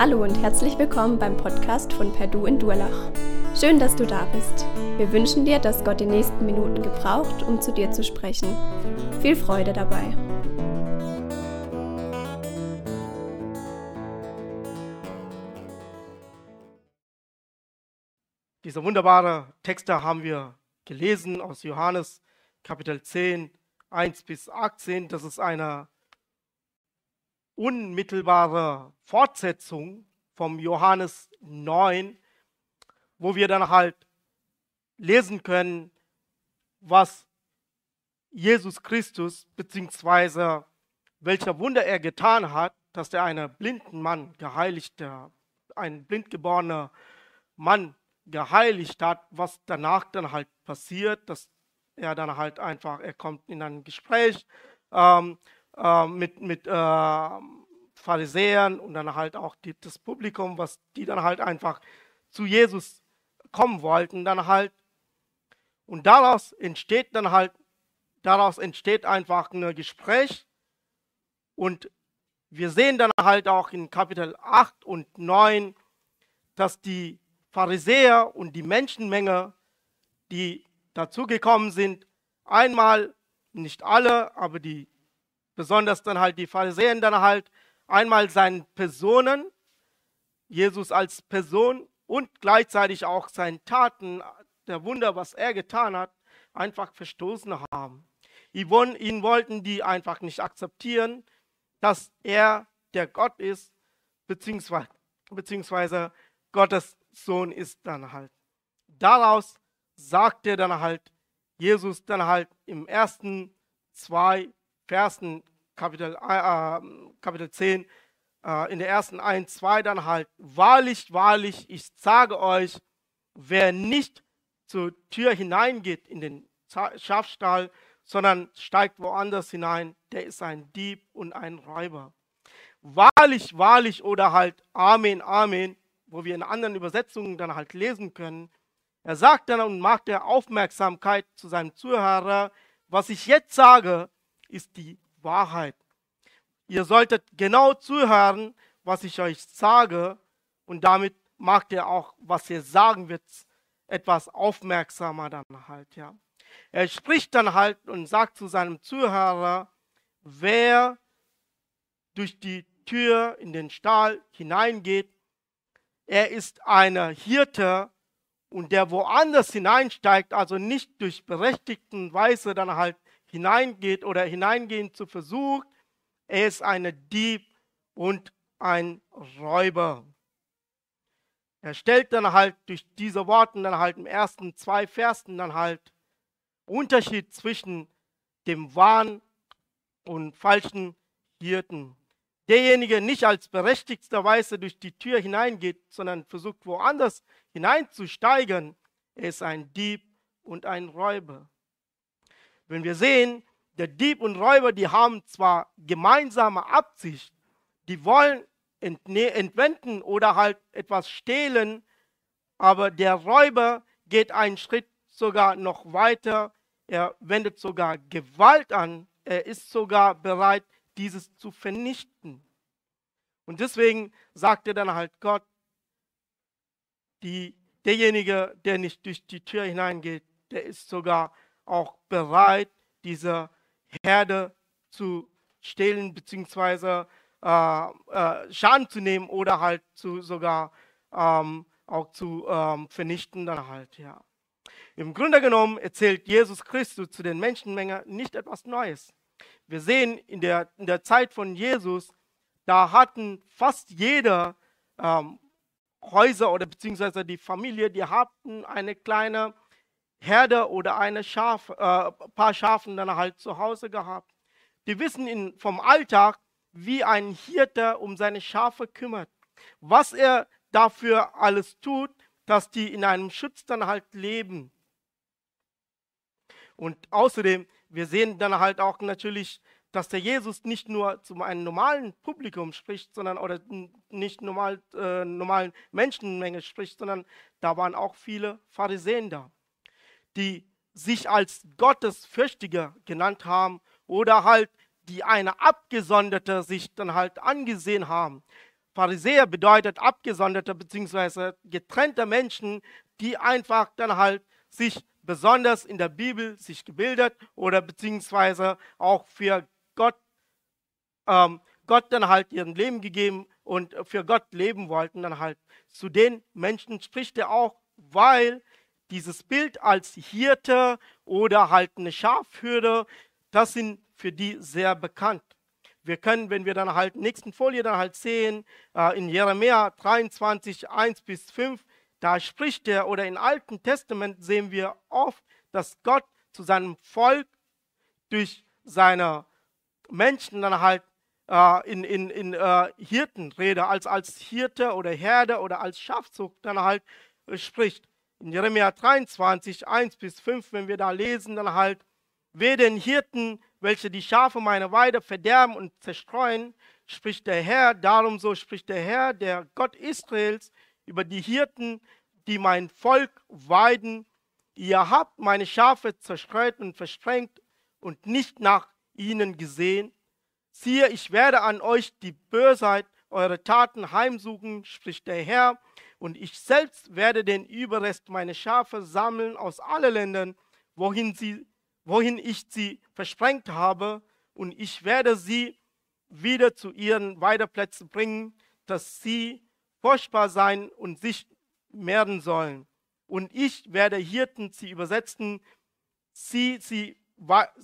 Hallo und herzlich willkommen beim Podcast von Perdu in Durlach. Schön, dass du da bist. Wir wünschen dir, dass Gott die nächsten Minuten gebraucht, um zu dir zu sprechen. Viel Freude dabei. Diese wunderbare Texte haben wir gelesen aus Johannes Kapitel 10, 1 bis 18. Das ist eine unmittelbare Fortsetzung vom Johannes 9, wo wir dann halt lesen können, was Jesus Christus beziehungsweise welcher Wunder er getan hat, dass er einen blinden Mann geheiligt, der ein blindgeborener Mann geheiligt hat, was danach dann halt passiert, dass er dann halt einfach, er kommt in ein Gespräch ähm, äh, mit, mit äh, Pharisäern und dann halt auch die, das Publikum, was die dann halt einfach zu Jesus kommen wollten, dann halt. Und daraus entsteht dann halt, daraus entsteht einfach ein Gespräch und wir sehen dann halt auch in Kapitel 8 und 9, dass die Pharisäer und die Menschenmenge, die dazugekommen sind, einmal, nicht alle, aber die besonders dann halt die Pharisäer dann halt einmal seinen Personen, Jesus als Person und gleichzeitig auch seinen Taten, der Wunder, was er getan hat, einfach verstoßen haben. Ihn wollten die einfach nicht akzeptieren, dass er der Gott ist, beziehungsweise, beziehungsweise Gottes Sohn ist dann halt. Daraus sagte dann halt Jesus dann halt im ersten zwei Versen Kapitel, äh, Kapitel 10, äh, in der ersten 1, 2 dann halt, wahrlich, wahrlich, ich sage euch, wer nicht zur Tür hineingeht in den Schafstall, sondern steigt woanders hinein, der ist ein Dieb und ein Räuber. Wahrlich, wahrlich oder halt Amen, Amen, wo wir in anderen Übersetzungen dann halt lesen können. Er sagt dann und macht der Aufmerksamkeit zu seinem Zuhörer, was ich jetzt sage, ist die Wahrheit. Ihr solltet genau zuhören, was ich euch sage, und damit macht ihr auch, was ihr sagen wird, etwas aufmerksamer dann halt, ja. Er spricht dann halt und sagt zu seinem Zuhörer, wer durch die Tür in den Stall hineingeht, er ist eine Hirte und der woanders hineinsteigt, also nicht durch berechtigten Weise dann halt hineingeht oder hineingehen zu versucht, er ist ein Dieb und ein Räuber. Er stellt dann halt durch diese Worte dann halt im ersten zwei Versen dann halt Unterschied zwischen dem wahren und falschen Hirten. Derjenige nicht als berechtigterweise durch die Tür hineingeht, sondern versucht woanders hineinzusteigen, er ist ein Dieb und ein Räuber. Wenn wir sehen, der Dieb und Räuber, die haben zwar gemeinsame Absicht, die wollen entwenden oder halt etwas stehlen, aber der Räuber geht einen Schritt sogar noch weiter. Er wendet sogar Gewalt an. Er ist sogar bereit, dieses zu vernichten. Und deswegen sagte dann halt Gott, die, derjenige, der nicht durch die Tür hineingeht, der ist sogar auch bereit, diese Herde zu stehlen bzw. Äh, äh, Schaden zu nehmen oder halt zu sogar ähm, auch zu ähm, vernichten dann halt, ja. Im Grunde genommen erzählt Jesus Christus zu den Menschenmengen nicht etwas Neues. Wir sehen in der, in der Zeit von Jesus, da hatten fast jeder ähm, Häuser oder beziehungsweise die Familie, die hatten eine kleine Herde oder eine Schaf, äh, paar Schafen dann halt zu Hause gehabt. Die wissen in, vom Alltag, wie ein Hirte um seine Schafe kümmert. Was er dafür alles tut, dass die in einem Schutz dann halt leben. Und außerdem, wir sehen dann halt auch natürlich, dass der Jesus nicht nur zu einem normalen Publikum spricht, sondern oder nicht normal, äh, normalen Menschenmenge spricht, sondern da waren auch viele Pharisäer da die sich als Gottesfürchtiger genannt haben oder halt die eine abgesonderte sich dann halt angesehen haben. Pharisäer bedeutet abgesonderte bzw. getrennte Menschen, die einfach dann halt sich besonders in der Bibel sich gebildet oder beziehungsweise auch für Gott, ähm, Gott dann halt ihren Leben gegeben und für Gott leben wollten, dann halt zu den Menschen spricht er auch, weil dieses Bild als Hirte oder halt eine Schafhürde, das sind für die sehr bekannt. Wir können, wenn wir dann halt nächsten Folie dann halt sehen, äh, in Jeremia 23, 1 bis 5, da spricht er, oder im Alten Testament sehen wir oft, dass Gott zu seinem Volk durch seine Menschen dann halt äh, in, in, in äh, Hirtenrede, als, als Hirte oder Herde oder als Schafzucht dann halt spricht. In Jeremia 23, 1 bis 5, wenn wir da lesen, dann halt, wer den Hirten, welche die Schafe meiner Weide verderben und zerstreuen, spricht der Herr, darum so spricht der Herr, der Gott Israels, über die Hirten, die mein Volk weiden. Ihr habt meine Schafe zerstreut und versprengt und nicht nach ihnen gesehen. Siehe, ich werde an euch die Bösheit eure Taten heimsuchen, spricht der Herr, und ich selbst werde den Überrest meiner Schafe sammeln aus allen Ländern, wohin, sie, wohin ich sie versprengt habe, und ich werde sie wieder zu ihren Weideplätzen bringen, dass sie furchtbar sein und sich mehren sollen. Und ich werde Hirten sie übersetzen, sie, sie,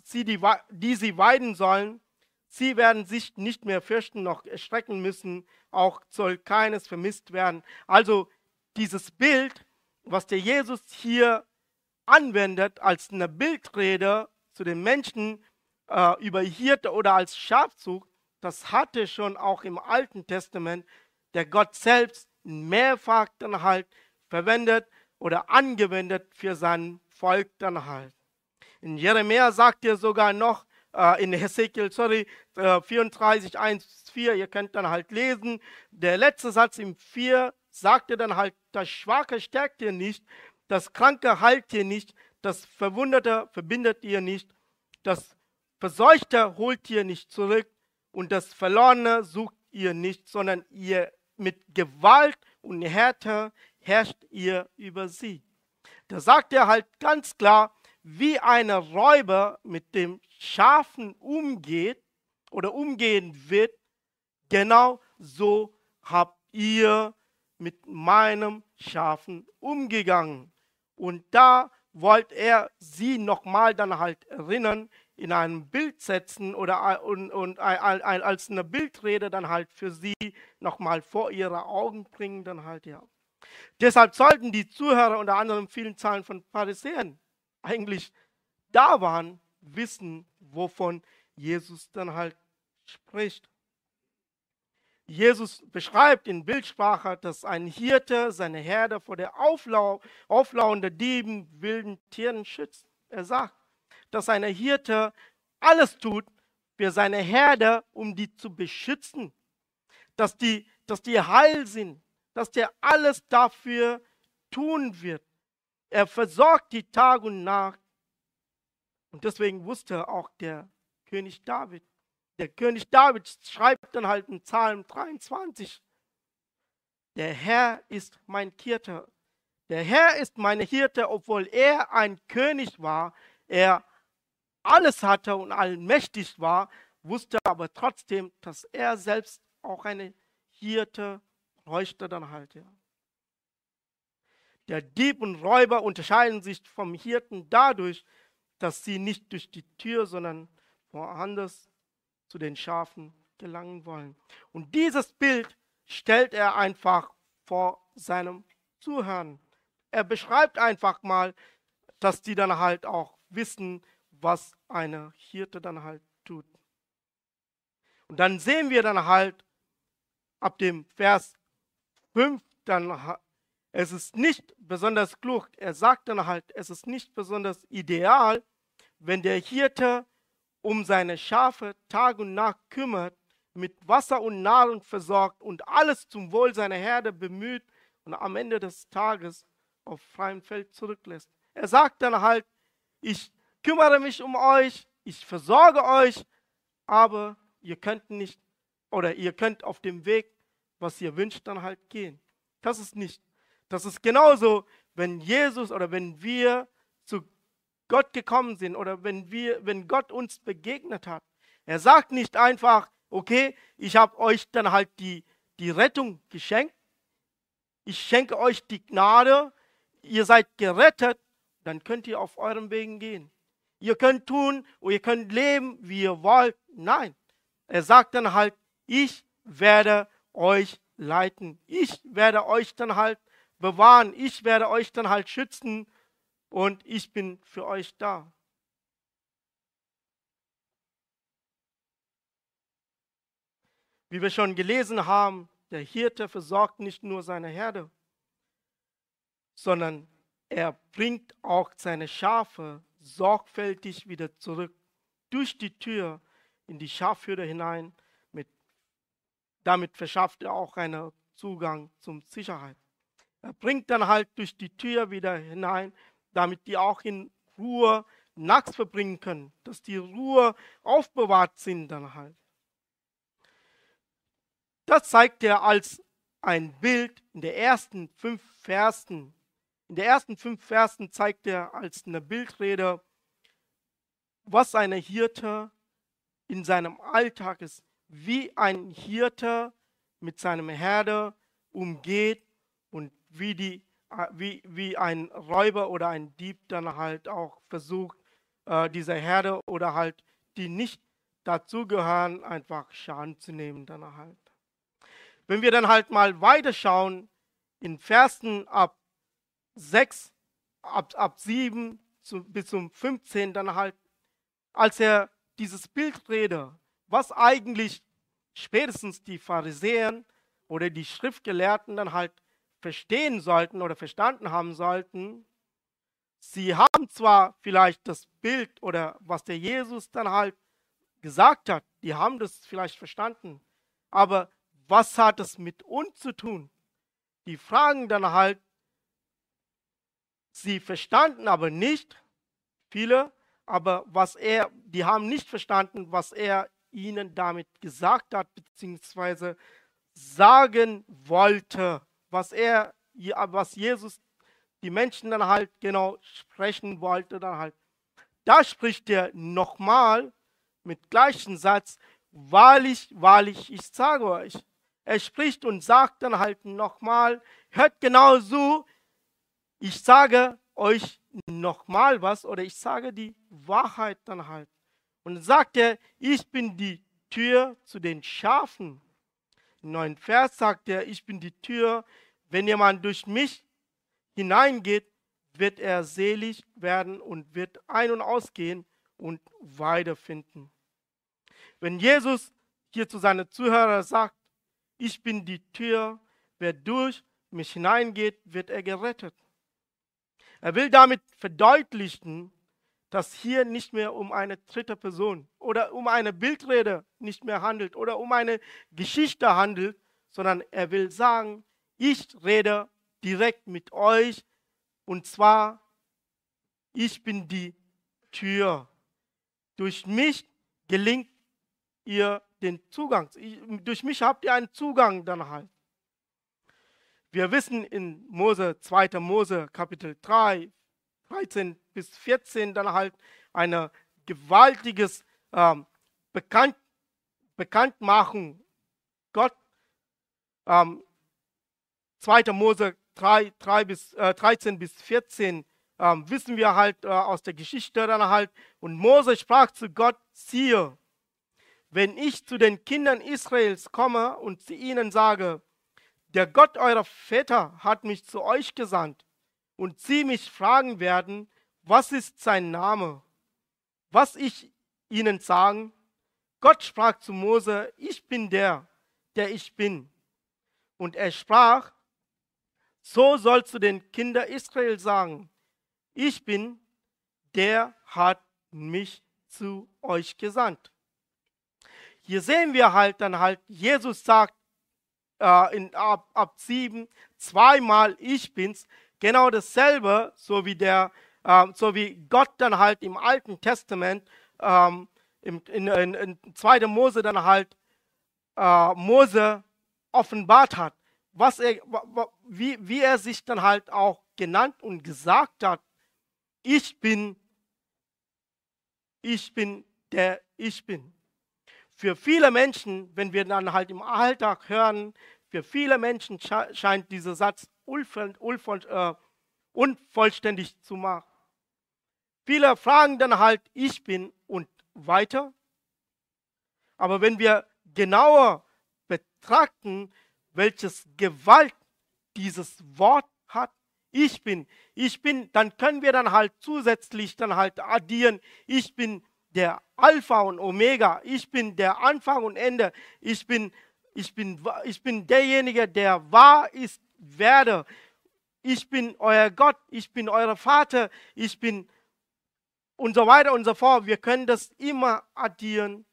sie die, die sie weiden sollen. Sie werden sich nicht mehr fürchten noch erschrecken müssen, auch soll keines vermisst werden. Also dieses Bild, was der Jesus hier anwendet als eine Bildrede zu den Menschen äh, über Hirte oder als Schafzug, das hatte schon auch im Alten Testament der Gott selbst mehrfach dann halt verwendet oder angewendet für sein Volk dann halt. In Jeremia sagt er sogar noch, äh, in Hesekiel, sorry, äh, 34, 1, 4, ihr könnt dann halt lesen, der letzte Satz im 4 sagt er dann halt, das Schwache stärkt ihr nicht, das Kranke heilt ihr nicht, das Verwunderte verbindet ihr nicht, das Verseuchte holt ihr nicht zurück und das Verlorene sucht ihr nicht, sondern ihr mit Gewalt und Härte herrscht ihr über sie. Da sagt er halt ganz klar, wie ein Räuber mit dem Schafen umgeht oder umgehen wird, genau so habt ihr mit meinem Schafen umgegangen. Und da wollte er sie nochmal dann halt erinnern, in einem Bild setzen oder und, und als eine Bildrede dann halt für sie nochmal vor ihre Augen bringen, dann halt ja. Deshalb sollten die Zuhörer unter anderem vielen Zahlen von Pharisäern eigentlich da waren, wissen, wovon Jesus dann halt spricht. Jesus beschreibt in Bildsprache, dass ein Hirte seine Herde vor der Auflau auflauernden Dieben, wilden Tieren schützt. Er sagt, dass ein Hirte alles tut für seine Herde, um die zu beschützen, dass die, dass die heil sind, dass der alles dafür tun wird. Er versorgt die Tag und Nacht. Und deswegen wusste auch der König David. Der König David schreibt dann halt in Psalm 23, der Herr ist mein Hirte. Der Herr ist mein Hirte, obwohl er ein König war, er alles hatte und allmächtig war, wusste aber trotzdem, dass er selbst auch eine Hirte bräuchte dann halt, ja. Der Dieb und Räuber unterscheiden sich vom Hirten dadurch, dass sie nicht durch die Tür, sondern woanders zu den Schafen gelangen wollen. Und dieses Bild stellt er einfach vor seinem Zuhören. Er beschreibt einfach mal, dass die dann halt auch wissen, was eine Hirte dann halt tut. Und dann sehen wir dann halt ab dem Vers 5, dann es ist nicht besonders klug. Er sagt dann halt, es ist nicht besonders ideal, wenn der Hirte um seine Schafe Tag und Nacht kümmert, mit Wasser und Nahrung versorgt und alles zum Wohl seiner Herde bemüht und am Ende des Tages auf freiem Feld zurücklässt. Er sagt dann halt, ich kümmere mich um euch, ich versorge euch, aber ihr könnt nicht oder ihr könnt auf dem Weg was ihr wünscht, dann halt gehen. Das ist nicht. Das ist genauso, wenn Jesus oder wenn wir zu Gott gekommen sind oder wenn wir, wenn Gott uns begegnet hat. Er sagt nicht einfach, okay, ich habe euch dann halt die, die Rettung geschenkt. Ich schenke euch die Gnade. Ihr seid gerettet. Dann könnt ihr auf euren Wegen gehen. Ihr könnt tun und ihr könnt leben, wie ihr wollt. Nein. Er sagt dann halt, ich werde euch leiten. Ich werde euch dann halt bewahren. Ich werde euch dann halt schützen und ich bin für euch da. Wie wir schon gelesen haben, der Hirte versorgt nicht nur seine Herde, sondern er bringt auch seine Schafe sorgfältig wieder zurück durch die Tür in die Schafhürde hinein. Mit, damit verschafft er auch einen Zugang zum Sicherheit. Er bringt dann halt durch die Tür wieder hinein, damit die auch in Ruhe nachts verbringen können, dass die Ruhe aufbewahrt sind dann halt. Das zeigt er als ein Bild in den ersten fünf Versen. In den ersten fünf Versen zeigt er als eine Bildrede, was ein Hirte in seinem Alltag ist, wie ein Hirte mit seinem Herde umgeht wie, die, wie, wie ein Räuber oder ein Dieb dann halt auch versucht, äh, diese Herde oder halt die nicht dazugehören, einfach Schaden zu nehmen dann halt. Wenn wir dann halt mal weiterschauen, in Versen ab 6, ab, ab 7 zu, bis zum 15, dann halt, als er dieses Bild redet, was eigentlich spätestens die Pharisäer oder die Schriftgelehrten dann halt verstehen sollten oder verstanden haben sollten, sie haben zwar vielleicht das Bild oder was der Jesus dann halt gesagt hat, die haben das vielleicht verstanden, aber was hat es mit uns zu tun? Die fragen dann halt, sie verstanden aber nicht, viele, aber was er, die haben nicht verstanden, was er ihnen damit gesagt hat, beziehungsweise sagen wollte, was er, was Jesus die Menschen dann halt genau sprechen wollte, dann halt. Da spricht er nochmal mit gleichen Satz, wahrlich, wahrlich, ich sage euch, er spricht und sagt dann halt nochmal, hört genau so, ich sage euch nochmal was oder ich sage die Wahrheit dann halt. Und sagt er, ich bin die Tür zu den Schafen. Im neuen Vers sagt er, ich bin die Tür. Wenn jemand durch mich hineingeht, wird er selig werden und wird ein- und ausgehen und Weide finden. Wenn Jesus hier zu seinen Zuhörern sagt, ich bin die Tür, wer durch mich hineingeht, wird er gerettet. Er will damit verdeutlichen, dass hier nicht mehr um eine dritte Person oder um eine Bildrede nicht mehr handelt oder um eine Geschichte handelt, sondern er will sagen, ich rede direkt mit euch und zwar, ich bin die Tür. Durch mich gelingt ihr den Zugang. Ich, durch mich habt ihr einen Zugang dann halt. Wir wissen in Mose, 2. Mose, Kapitel 3, 13 bis 14 dann halt eine gewaltiges ähm, Bekannt, Bekanntmachung. Gott, ähm, 2. Mose 3, 3 bis, äh, 13 bis 14 ähm, wissen wir halt äh, aus der Geschichte dann halt. Und Mose sprach zu Gott, siehe, wenn ich zu den Kindern Israels komme und zu ihnen sage, der Gott eurer Väter hat mich zu euch gesandt, und sie mich fragen werden, was ist sein Name? Was ich ihnen sagen? Gott sprach zu Mose, ich bin der, der ich bin. Und er sprach, so sollst du den Kindern Israel sagen, ich bin, der hat mich zu euch gesandt. Hier sehen wir halt dann halt, Jesus sagt äh, in, ab, ab 7 zweimal ich bin's, genau dasselbe, so wie, der, äh, so wie Gott dann halt im Alten Testament, ähm, in, in, in 2. Mose dann halt äh, Mose offenbart hat, was er, wie, wie er sich dann halt auch genannt und gesagt hat, ich bin, ich bin der ich bin. Für viele Menschen, wenn wir dann halt im Alltag hören, für viele Menschen scheint dieser Satz äh, unvollständig zu machen. Viele fragen dann halt, ich bin und weiter. Aber wenn wir genauer betrachten, welches Gewalt dieses Wort hat, ich bin, ich bin, dann können wir dann halt zusätzlich dann halt addieren, ich bin der Alpha und Omega, ich bin der Anfang und Ende, ich bin, ich bin, ich bin derjenige, der wahr ist, werde, ich bin euer Gott, ich bin euer Vater, ich bin und so weiter und so fort. Wir können das immer addieren.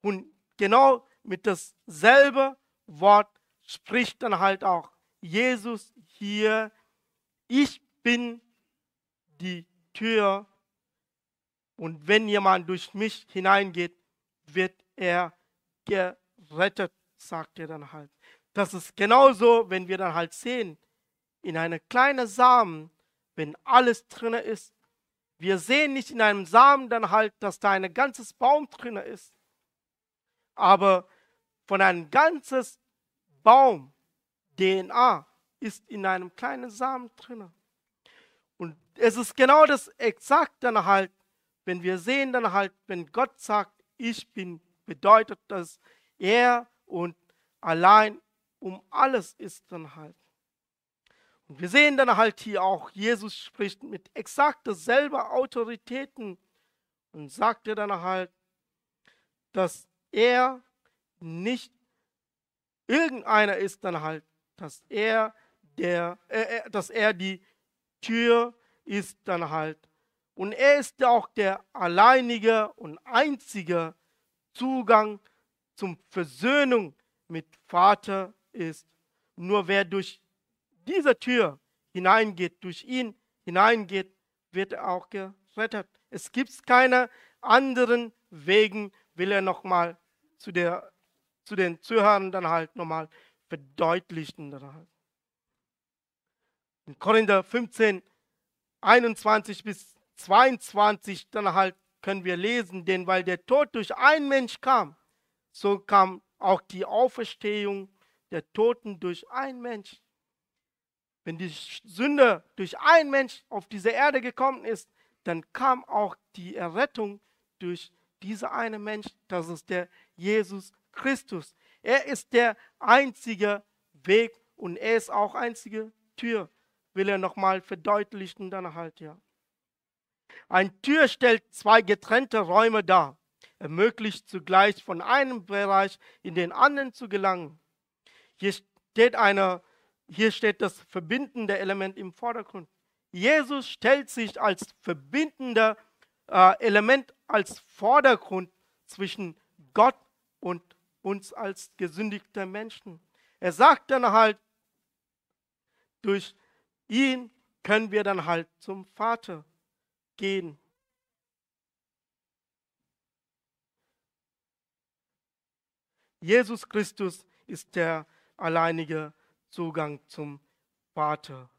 Und genau mit dasselbe Wort spricht dann halt auch Jesus hier, ich bin die Tür und wenn jemand durch mich hineingeht, wird er gerettet, sagt er dann halt. Das ist genauso, wenn wir dann halt sehen, in einer kleinen Samen, wenn alles drin ist. Wir sehen nicht in einem Samen dann halt, dass da ein ganzes Baum drin ist. Aber von einem ganzes Baum DNA ist in einem kleinen Samen drin. Und es ist genau das exakt dann halt, wenn wir sehen dann halt, wenn Gott sagt, ich bin, bedeutet das, er und allein um alles ist dann halt. Und wir sehen dann halt hier auch, Jesus spricht mit exakt derselben Autoritäten und sagt er dann halt, dass er nicht irgendeiner ist dann halt, dass er der, äh, dass er die Tür ist dann halt. Und er ist auch der alleinige und einzige Zugang zum Versöhnung mit Vater ist. Nur wer durch diese Tür hineingeht, durch ihn hineingeht, wird er auch gerettet. Es gibt keine anderen Wegen, will er nochmal zu, zu den Zuhörern dann halt nochmal verdeutlichen. Halt. In Korinther 15, 21 bis 22 dann halt können wir lesen, denn weil der Tod durch einen Mensch kam, so kam auch die Auferstehung der Toten durch einen Mensch. Wenn die Sünde durch einen Mensch auf diese Erde gekommen ist, dann kam auch die Errettung durch diese eine Mensch, das ist der Jesus Christus. Er ist der einzige Weg und er ist auch einzige Tür, will er nochmal verdeutlichen dann halt, ja. Ein Tür stellt zwei getrennte Räume dar, ermöglicht zugleich von einem Bereich in den anderen zu gelangen. Hier steht, eine, hier steht das verbindende Element im Vordergrund. Jesus stellt sich als verbindender äh, Element, als Vordergrund zwischen Gott und uns als gesündigte Menschen. Er sagt dann halt, durch ihn können wir dann halt zum Vater gehen. Jesus Christus ist der alleinige Zugang zum Vater.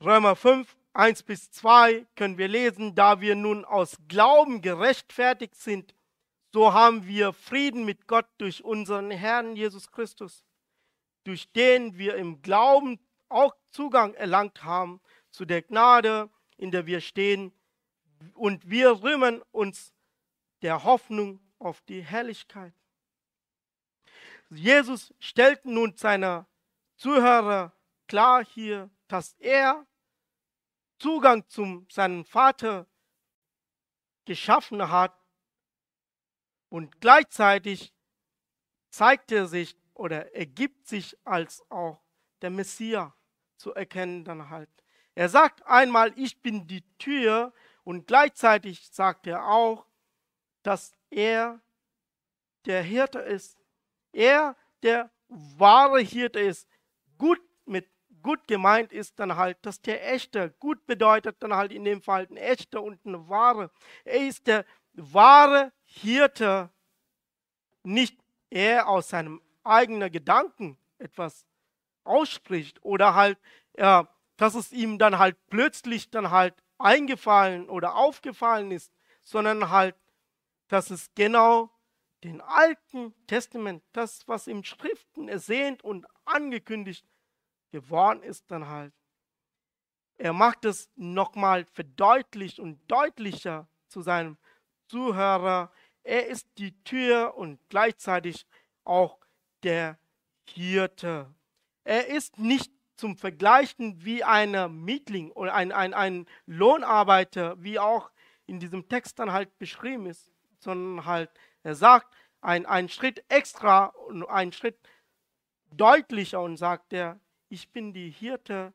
Römer 5, 1 bis 2 können wir lesen, da wir nun aus Glauben gerechtfertigt sind, so haben wir Frieden mit Gott durch unseren Herrn Jesus Christus durch den wir im Glauben auch Zugang erlangt haben zu der Gnade, in der wir stehen. Und wir rühmen uns der Hoffnung auf die Herrlichkeit. Jesus stellt nun seine Zuhörer klar hier, dass er Zugang zu seinem Vater geschaffen hat und gleichzeitig zeigt er sich oder ergibt sich als auch der Messias zu erkennen dann halt. Er sagt einmal, ich bin die Tür und gleichzeitig sagt er auch, dass er der Hirte ist. Er der wahre Hirte ist. Gut mit gut gemeint ist dann halt, dass der echte, gut bedeutet dann halt in dem Fall ein echter und ein wahre. Er ist der wahre Hirte nicht er aus seinem eigenen Gedanken etwas ausspricht oder halt, äh, dass es ihm dann halt plötzlich dann halt eingefallen oder aufgefallen ist, sondern halt, dass es genau den Alten Testament, das, was im Schriften ersehnt und angekündigt geworden ist, dann halt. Er macht es nochmal verdeutlicht und deutlicher zu seinem Zuhörer. Er ist die Tür und gleichzeitig auch der Hirte. Er ist nicht zum Vergleichen wie ein Mietling oder ein, ein, ein Lohnarbeiter, wie auch in diesem Text dann halt beschrieben ist, sondern halt, er sagt ein, einen Schritt extra und einen Schritt deutlicher und sagt er, ich bin die Hirte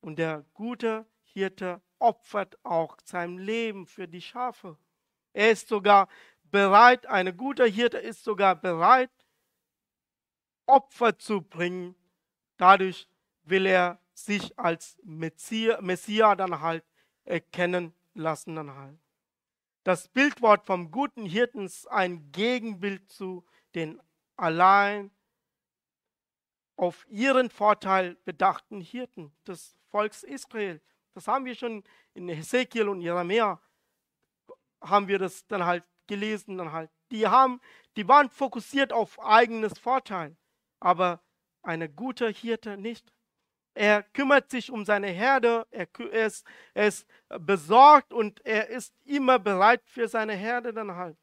und der gute Hirte opfert auch sein Leben für die Schafe. Er ist sogar bereit, ein guter Hirte ist sogar bereit, Opfer zu bringen. Dadurch will er sich als Messias, Messias dann halt erkennen lassen dann halt. Das Bildwort vom guten Hirten ist ein Gegenbild zu den allein auf ihren Vorteil bedachten Hirten des Volks Israel. Das haben wir schon in Hesekiel und Jeremia haben wir das dann halt gelesen dann halt. Die haben, die waren fokussiert auf eigenes Vorteil, aber eine gute Hirte nicht. Er kümmert sich um seine Herde, er, ist, er ist besorgt und er ist immer bereit für seine Herde dann halt.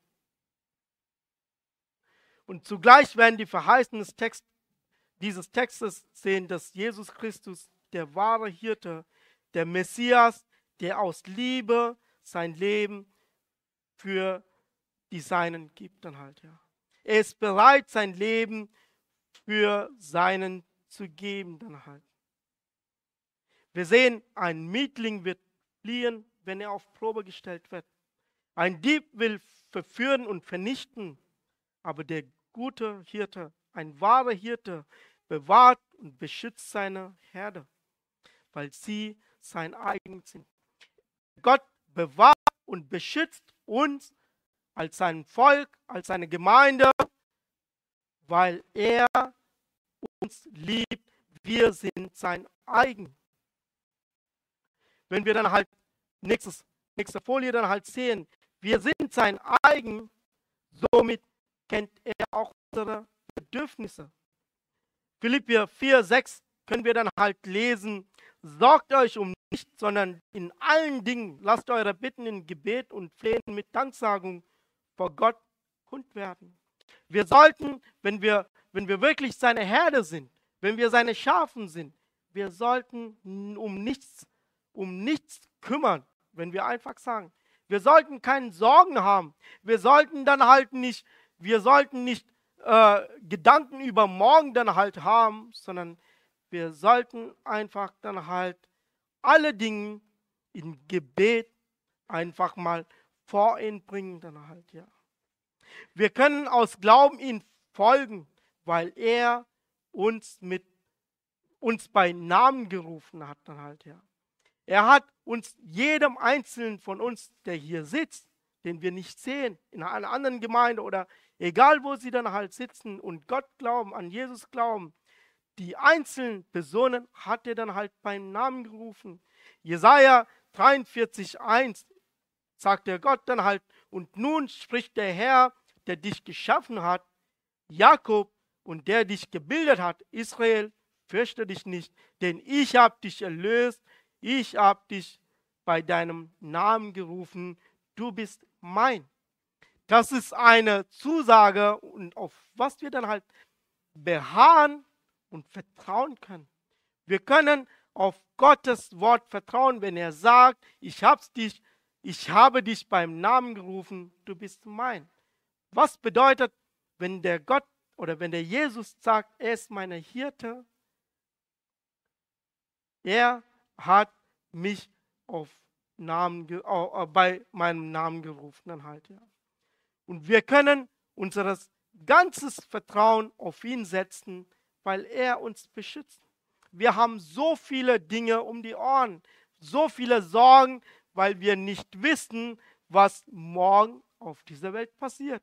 Und zugleich werden die Verheißungen des Text, dieses Textes sehen, dass Jesus Christus der wahre Hirte, der Messias, der aus Liebe sein Leben für die Seinen gibt dann halt, ja. Er ist bereit, sein Leben für seinen zu geben dann halt. Wir sehen, ein Mietling wird fliehen, wenn er auf Probe gestellt wird. Ein Dieb will verführen und vernichten, aber der gute Hirte, ein wahrer Hirte, bewahrt und beschützt seine Herde, weil sie sein eigen sind. Gott bewahrt und beschützt uns als sein Volk, als seine Gemeinde, weil er uns liebt. Wir sind sein eigen wenn wir dann halt nächstes, nächste Folie dann halt sehen, wir sind sein eigen, somit kennt er auch unsere Bedürfnisse. Philippier 4, 6 können wir dann halt lesen, sorgt euch um nichts, sondern in allen Dingen lasst eure Bitten in Gebet und Flehen mit Danksagung vor Gott kund werden. Wir sollten, wenn wir, wenn wir wirklich seine Herde sind, wenn wir seine Schafen sind, wir sollten um nichts um nichts kümmern, wenn wir einfach sagen, wir sollten keine Sorgen haben. Wir sollten dann halt nicht, wir sollten nicht äh, Gedanken über morgen dann halt haben, sondern wir sollten einfach dann halt alle Dinge in Gebet einfach mal vor ihn bringen dann halt, ja. Wir können aus Glauben ihm folgen, weil er uns mit uns bei Namen gerufen hat dann halt, ja. Er hat uns, jedem Einzelnen von uns, der hier sitzt, den wir nicht sehen, in einer anderen Gemeinde oder egal wo sie dann halt sitzen und Gott glauben, an Jesus glauben, die einzelnen Personen hat er dann halt beim Namen gerufen. Jesaja 43,1 sagt der Gott dann halt, und nun spricht der Herr, der dich geschaffen hat, Jakob und der dich gebildet hat, Israel, fürchte dich nicht, denn ich habe dich erlöst, ich habe dich bei deinem Namen gerufen, du bist mein. Das ist eine Zusage und auf was wir dann halt beharren und vertrauen können. Wir können auf Gottes Wort vertrauen, wenn er sagt, ich hab's dich, ich habe dich beim Namen gerufen, du bist mein. Was bedeutet, wenn der Gott oder wenn der Jesus sagt, er ist meine Hirte, er hat mich auf Namen, äh, bei meinem Namen gerufen. Dann halt, ja. Und wir können unser ganzes Vertrauen auf ihn setzen, weil er uns beschützt. Wir haben so viele Dinge um die Ohren, so viele Sorgen, weil wir nicht wissen, was morgen auf dieser Welt passiert.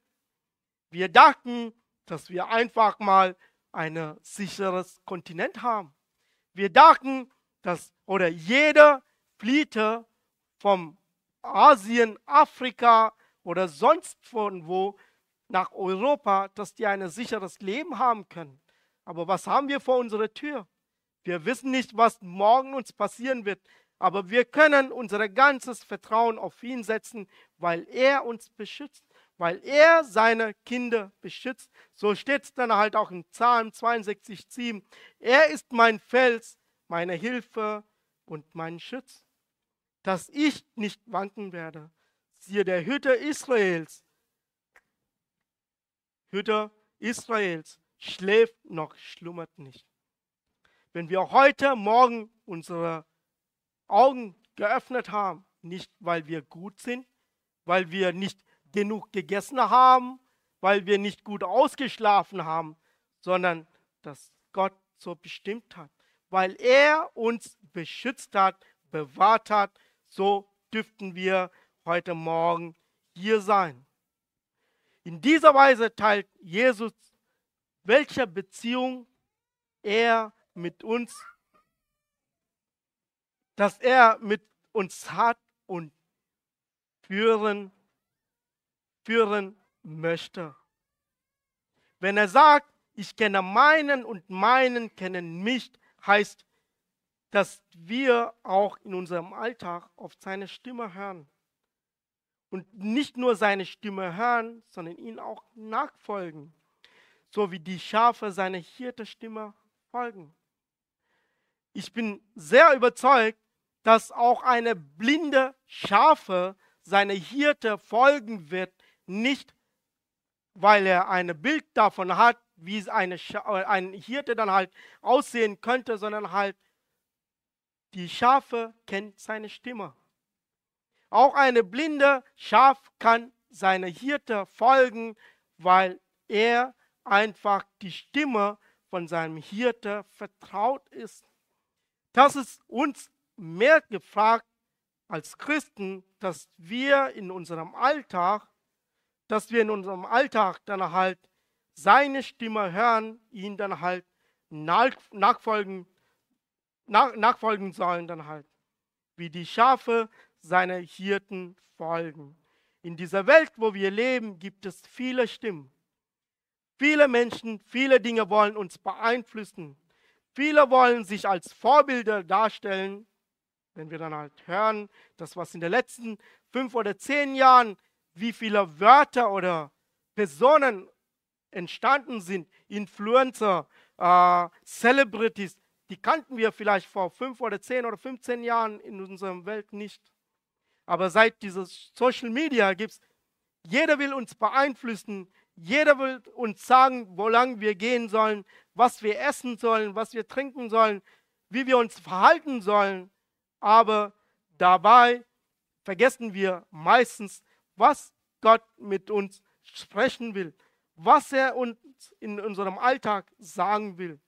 Wir dachten, dass wir einfach mal ein sicheres Kontinent haben. Wir dachten, dass oder jeder fliehte vom Asien, Afrika oder sonst von wo nach Europa, dass die ein sicheres Leben haben können. Aber was haben wir vor unserer Tür? Wir wissen nicht, was morgen uns passieren wird, aber wir können unser ganzes Vertrauen auf ihn setzen, weil er uns beschützt, weil er seine Kinder beschützt. So steht es dann halt auch im Psalm 62, 7. Er ist mein Fels, meine Hilfe und mein Schutz, dass ich nicht wanken werde. Siehe, der Hüter Israels, Hüter Israels, schläft noch, schlummert nicht. Wenn wir heute Morgen unsere Augen geöffnet haben, nicht weil wir gut sind, weil wir nicht genug gegessen haben, weil wir nicht gut ausgeschlafen haben, sondern dass Gott so bestimmt hat, weil er uns beschützt hat, bewahrt hat, so dürften wir heute Morgen hier sein. In dieser Weise teilt Jesus, welche Beziehung er mit uns, dass er mit uns hat und führen, führen möchte. Wenn er sagt, ich kenne meinen und meinen kennen mich, heißt, dass wir auch in unserem Alltag auf seine Stimme hören. Und nicht nur seine Stimme hören, sondern ihn auch nachfolgen, so wie die Schafe seiner Hirte-Stimme folgen. Ich bin sehr überzeugt, dass auch eine blinde Schafe seine Hirte folgen wird, nicht weil er ein Bild davon hat, wie eine äh, ein Hirte dann halt aussehen könnte, sondern halt die Schafe kennt seine Stimme. Auch eine blinde Schaf kann seiner Hirte folgen, weil er einfach die Stimme von seinem Hirte vertraut ist. Das ist uns mehr gefragt als Christen, dass wir in unserem Alltag, dass wir in unserem Alltag dann halt seine Stimme hören, ihn dann halt nachfolgen, nach, nachfolgen sollen dann halt, wie die Schafe seiner Hirten folgen. In dieser Welt, wo wir leben, gibt es viele Stimmen. Viele Menschen, viele Dinge wollen uns beeinflussen. Viele wollen sich als Vorbilder darstellen. Wenn wir dann halt hören, das was in den letzten fünf oder zehn Jahren, wie viele Wörter oder Personen entstanden sind, Influencer, äh, Celebrities, die kannten wir vielleicht vor fünf oder zehn oder 15 Jahren in unserer Welt nicht. Aber seit dieses Social Media gibt es, jeder will uns beeinflussen, jeder will uns sagen, wo lang wir gehen sollen, was wir essen sollen, was wir trinken sollen, wie wir uns verhalten sollen. Aber dabei vergessen wir meistens, was Gott mit uns sprechen will, was er uns in unserem Alltag sagen will.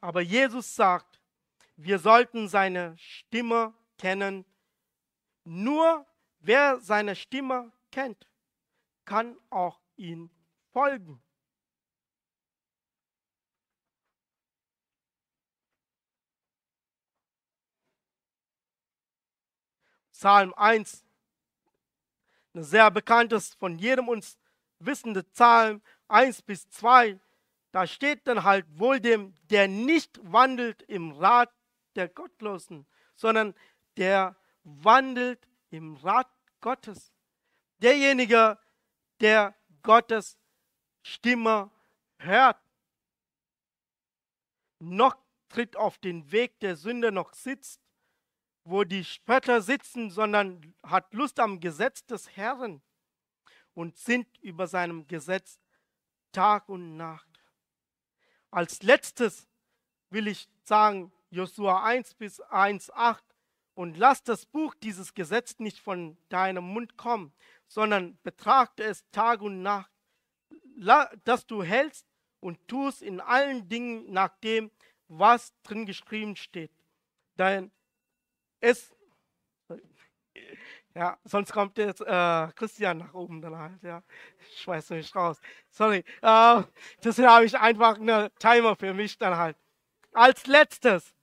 Aber Jesus sagt, wir sollten seine Stimme kennen. Nur wer seine Stimme kennt, kann auch ihn folgen. Psalm 1, ein sehr bekanntes, von jedem uns wissende Psalm 1 bis 2, da steht dann halt wohl dem, der nicht wandelt im Rat der Gottlosen, sondern der wandelt im Rat Gottes. Derjenige, der Gottes Stimme hört, noch tritt auf den Weg der Sünde noch sitzt, wo die Spötter sitzen, sondern hat Lust am Gesetz des Herrn und sind über seinem Gesetz Tag und Nacht. Als letztes will ich sagen, Josua 1 bis 1, 8, und lass das Buch dieses Gesetz nicht von deinem Mund kommen, sondern betrachte es Tag und Nacht, dass du hältst und tust in allen Dingen nach dem, was drin geschrieben steht. Denn es, Ja, sonst kommt jetzt äh, Christian nach oben dann halt, ja. Ich schmeiß mich raus. Sorry. Äh, deswegen habe ich einfach eine Timer für mich dann halt. Als letztes.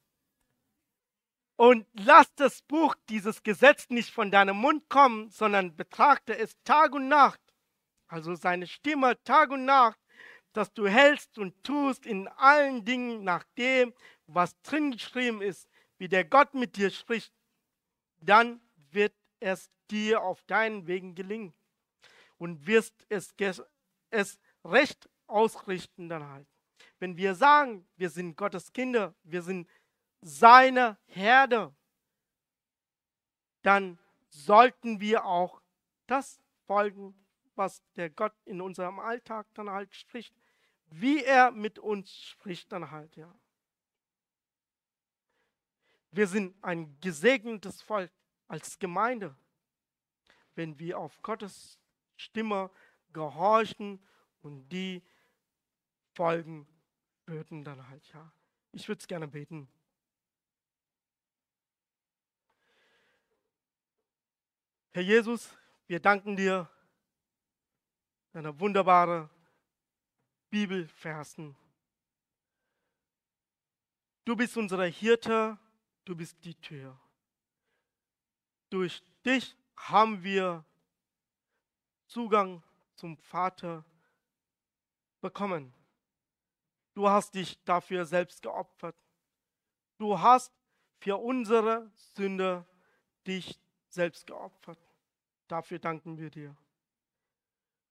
Und lass das Buch, dieses Gesetz nicht von deinem Mund kommen, sondern betrachte es Tag und Nacht. Also seine Stimme Tag und Nacht, dass du hältst und tust in allen Dingen nach dem, was drin geschrieben ist, wie der Gott mit dir spricht. Dann wird es dir auf deinen Wegen gelingen und wirst es, es recht ausrichten dann halt. Wenn wir sagen, wir sind Gottes Kinder, wir sind seine Herde, dann sollten wir auch das folgen, was der Gott in unserem Alltag dann halt spricht, wie er mit uns spricht dann halt, ja. Wir sind ein gesegnetes Volk als Gemeinde, wenn wir auf Gottes Stimme gehorchen und die folgen würden dann halt, ja. Ich würde es gerne beten. Herr Jesus, wir danken dir deine wunderbare Bibelversen. Du bist unsere Hirte, du bist die Tür. Durch dich haben wir Zugang zum Vater bekommen. Du hast dich dafür selbst geopfert. Du hast für unsere Sünde dich selbst geopfert. Dafür danken wir dir.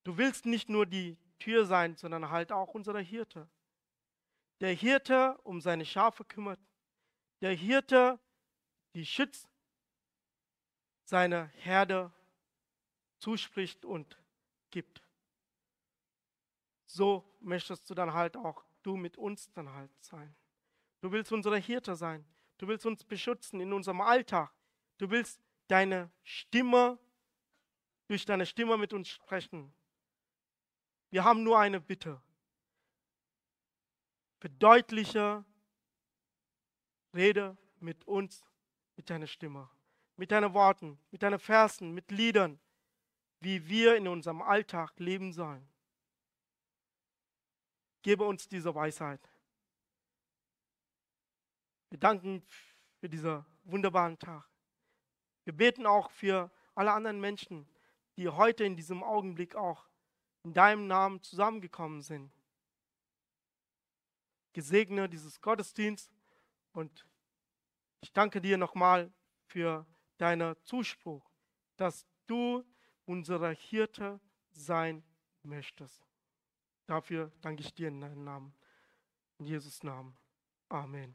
Du willst nicht nur die Tür sein, sondern halt auch unser Hirte. Der Hirte um seine Schafe kümmert. Der Hirte, die schützt, seine Herde zuspricht und gibt. So möchtest du dann halt auch du mit uns dann halt sein. Du willst unsere Hirte sein. Du willst uns beschützen in unserem Alltag. Du willst deine Stimme, durch deine Stimme mit uns sprechen. Wir haben nur eine Bitte. Verdeutliche Rede mit uns, mit deiner Stimme, mit deinen Worten, mit deinen Versen, mit Liedern, wie wir in unserem Alltag leben sollen. Gebe uns diese Weisheit. Wir danken für diesen wunderbaren Tag. Wir beten auch für alle anderen Menschen, die heute in diesem Augenblick auch in deinem Namen zusammengekommen sind. Gesegne dieses Gottesdienst und ich danke dir nochmal für deinen Zuspruch, dass du unser Hirte sein möchtest. Dafür danke ich dir in deinem Namen. In Jesus Namen. Amen.